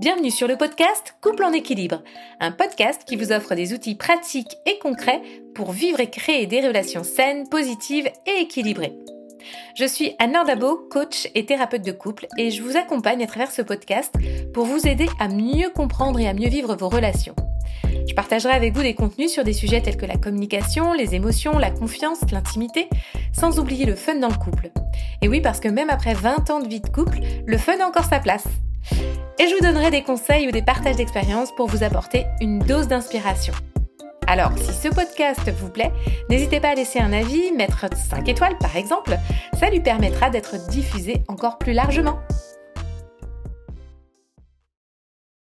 Bienvenue sur le podcast Couple en équilibre, un podcast qui vous offre des outils pratiques et concrets pour vivre et créer des relations saines, positives et équilibrées. Je suis Anne Dabo, coach et thérapeute de couple, et je vous accompagne à travers ce podcast pour vous aider à mieux comprendre et à mieux vivre vos relations. Je partagerai avec vous des contenus sur des sujets tels que la communication, les émotions, la confiance, l'intimité, sans oublier le fun dans le couple. Et oui, parce que même après 20 ans de vie de couple, le fun a encore sa place. Et je vous donnerai des conseils ou des partages d'expériences pour vous apporter une dose d'inspiration. Alors, si ce podcast vous plaît, n'hésitez pas à laisser un avis, mettre 5 étoiles par exemple, ça lui permettra d'être diffusé encore plus largement.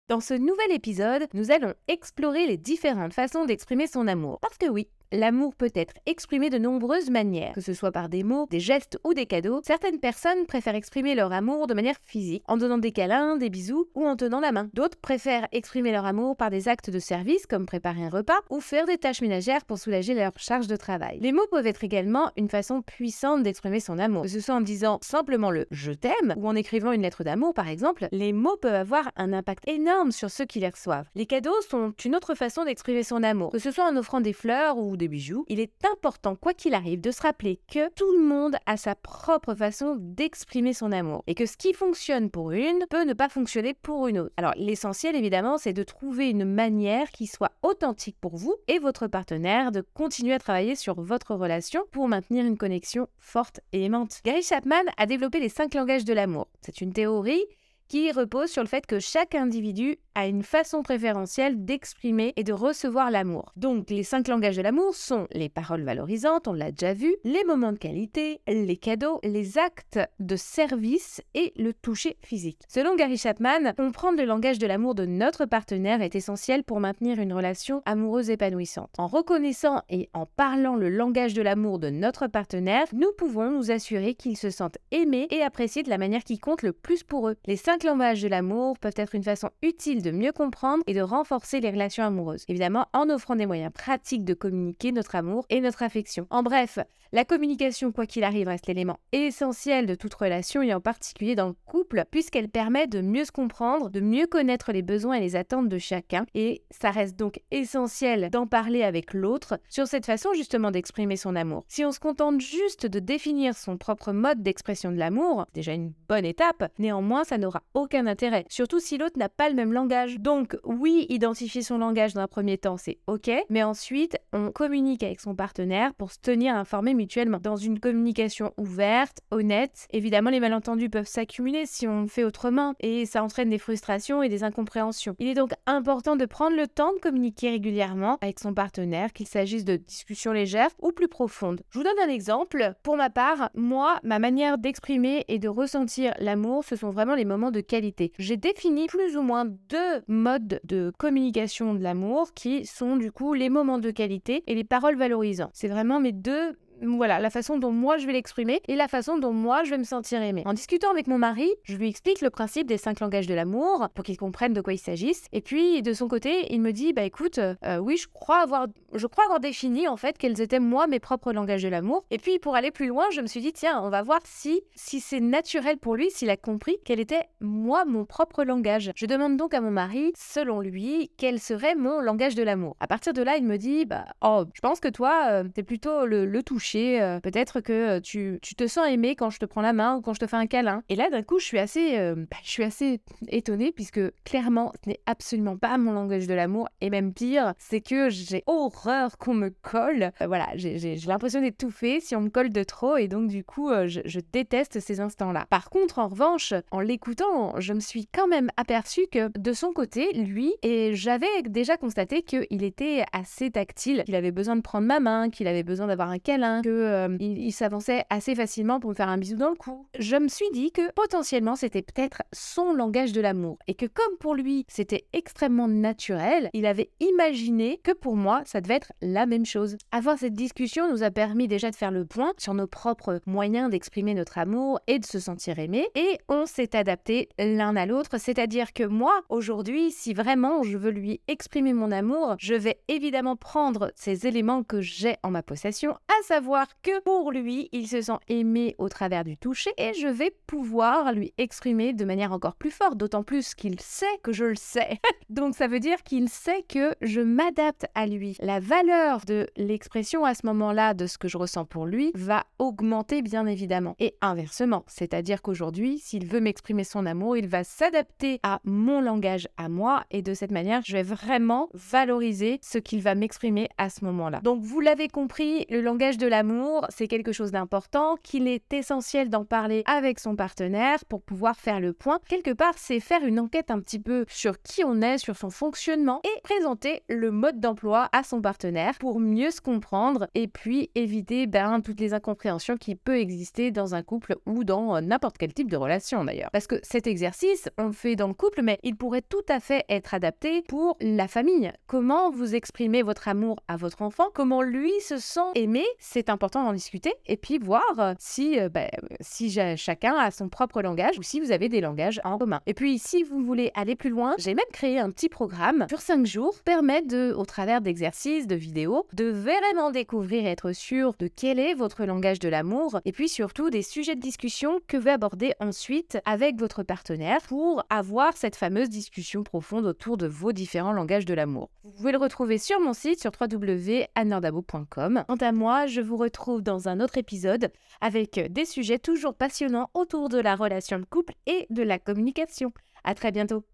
Dans ce nouvel épisode, nous allons explorer les différentes façons d'exprimer son amour. Parce que oui, L'amour peut être exprimé de nombreuses manières, que ce soit par des mots, des gestes ou des cadeaux. Certaines personnes préfèrent exprimer leur amour de manière physique, en donnant des câlins, des bisous ou en tenant la main. D'autres préfèrent exprimer leur amour par des actes de service comme préparer un repas ou faire des tâches ménagères pour soulager leur charge de travail. Les mots peuvent être également une façon puissante d'exprimer son amour, que ce soit en disant simplement le je t'aime ou en écrivant une lettre d'amour par exemple. Les mots peuvent avoir un impact énorme sur ceux qui les reçoivent. Les cadeaux sont une autre façon d'exprimer son amour, que ce soit en offrant des fleurs ou des bijoux, il est important, quoi qu'il arrive, de se rappeler que tout le monde a sa propre façon d'exprimer son amour et que ce qui fonctionne pour une peut ne pas fonctionner pour une autre. Alors l'essentiel évidemment, c'est de trouver une manière qui soit authentique pour vous et votre partenaire, de continuer à travailler sur votre relation pour maintenir une connexion forte et aimante. Gary Chapman a développé les cinq langages de l'amour. C'est une théorie qui repose sur le fait que chaque individu a une façon préférentielle d'exprimer et de recevoir l'amour. Donc les cinq langages de l'amour sont les paroles valorisantes, on l'a déjà vu, les moments de qualité, les cadeaux, les actes de service et le toucher physique. Selon Gary Chapman, comprendre le langage de l'amour de notre partenaire est essentiel pour maintenir une relation amoureuse épanouissante. En reconnaissant et en parlant le langage de l'amour de notre partenaire, nous pouvons nous assurer qu'ils se sentent aimés et appréciés de la manière qui compte le plus pour eux. Les cinq langages de l'amour peuvent être une façon utile de mieux comprendre et de renforcer les relations amoureuses. Évidemment, en offrant des moyens pratiques de communiquer notre amour et notre affection. En bref, la communication, quoi qu'il arrive, reste l'élément essentiel de toute relation et en particulier dans le couple, puisqu'elle permet de mieux se comprendre, de mieux connaître les besoins et les attentes de chacun. Et ça reste donc essentiel d'en parler avec l'autre sur cette façon justement d'exprimer son amour. Si on se contente juste de définir son propre mode d'expression de l'amour, déjà une bonne étape, néanmoins ça n'aura aucun intérêt, surtout si l'autre n'a pas le même langage donc oui, identifier son langage dans un premier temps, c'est ok, mais ensuite, on communique avec son partenaire pour se tenir informé mutuellement. Dans une communication ouverte, honnête, évidemment, les malentendus peuvent s'accumuler si on fait autrement, et ça entraîne des frustrations et des incompréhensions. Il est donc important de prendre le temps de communiquer régulièrement avec son partenaire, qu'il s'agisse de discussions légères ou plus profondes. Je vous donne un exemple. Pour ma part, moi, ma manière d'exprimer et de ressentir l'amour, ce sont vraiment les moments de qualité. J'ai défini plus ou moins deux modes de communication de l'amour qui sont du coup les moments de qualité et les paroles valorisantes. C'est vraiment mes deux voilà, la façon dont moi je vais l'exprimer et la façon dont moi je vais me sentir aimée. En discutant avec mon mari, je lui explique le principe des cinq langages de l'amour pour qu'il comprenne de quoi il s'agisse. Et puis de son côté, il me dit bah écoute, euh, oui, je crois avoir, je crois avoir défini en fait quels étaient moi mes propres langages de l'amour. Et puis pour aller plus loin, je me suis dit tiens, on va voir si si c'est naturel pour lui, s'il a compris quel était moi mon propre langage. Je demande donc à mon mari, selon lui, quel serait mon langage de l'amour. À partir de là, il me dit bah oh, je pense que toi, euh, t'es plutôt le, le toucher euh, peut-être que euh, tu, te sens aimé quand je te prends la main ou quand je te fais un câlin. Et là, d'un coup, je suis assez, euh, bah, je suis assez étonnée puisque clairement, ce n'est absolument pas mon langage de l'amour. Et même pire, c'est que j'ai horreur qu'on me colle. voilà, j'ai l'impression d'étouffer si on me colle de trop. Et donc, du coup, je, je déteste ces instants-là. Par contre, en revanche, en l'écoutant, je me suis quand même aperçue que de son côté, lui, et j'avais déjà constaté qu'il était assez tactile, qu'il avait besoin de prendre ma main, qu'il avait besoin d'avoir un câlin, qu'il euh, il, s'avançait assez facilement pour me faire un bisou dans le cou. Je me suis dit que potentiellement c'était peut-être son langage de l'amour et que comme pour lui c'était extrêmement naturel, il avait imaginé que pour moi ça devait être la même chose. Avoir cette discussion nous a permis déjà de faire le point sur nos propres moyens d'exprimer notre amour et de se sentir aimé et on s'est adapté l'un à l'autre, c'est-à-dire que moi aujourd'hui si vraiment je veux lui exprimer mon amour, je vais évidemment prendre ces éléments que j'ai en ma possession, à savoir que pour lui, il se sent aimé au travers du toucher et je vais pouvoir lui exprimer de manière encore plus forte, d'autant plus qu'il sait que je le sais. Donc ça veut dire qu'il sait que je m'adapte à lui. La valeur de l'expression à ce moment-là de ce que je ressens pour lui va augmenter bien évidemment. Et inversement, c'est-à-dire qu'aujourd'hui, s'il veut m'exprimer son amour, il va s'adapter à mon langage à moi et de cette manière, je vais vraiment valoriser ce qu'il va m'exprimer à ce moment-là. Donc vous l'avez compris, le langage de l'amour, c'est quelque chose d'important, qu'il est essentiel d'en parler avec son partenaire pour pouvoir faire le point. Quelque part, c'est faire une enquête un petit peu sur qui on est, sur son fonctionnement et présenter le mode d'emploi à son partenaire pour mieux se comprendre et puis éviter ben, toutes les incompréhensions qui peuvent exister dans un couple ou dans euh, n'importe quel type de relation d'ailleurs. Parce que cet exercice, on le fait dans le couple, mais il pourrait tout à fait être adapté pour la famille. Comment vous exprimez votre amour à votre enfant, comment lui se sent aimé, important d'en discuter et puis voir euh, si, euh, ben, si chacun a son propre langage ou si vous avez des langages en commun. Et puis si vous voulez aller plus loin, j'ai même créé un petit programme sur 5 jours permet de, au travers d'exercices, de vidéos, de vraiment découvrir et être sûr de quel est votre langage de l'amour et puis surtout des sujets de discussion que vous aborder ensuite avec votre partenaire pour avoir cette fameuse discussion profonde autour de vos différents langages de l'amour. Vous pouvez le retrouver sur mon site sur www.annordabo.com. Quant à moi, je retrouve dans un autre épisode avec des sujets toujours passionnants autour de la relation de couple et de la communication. À très bientôt.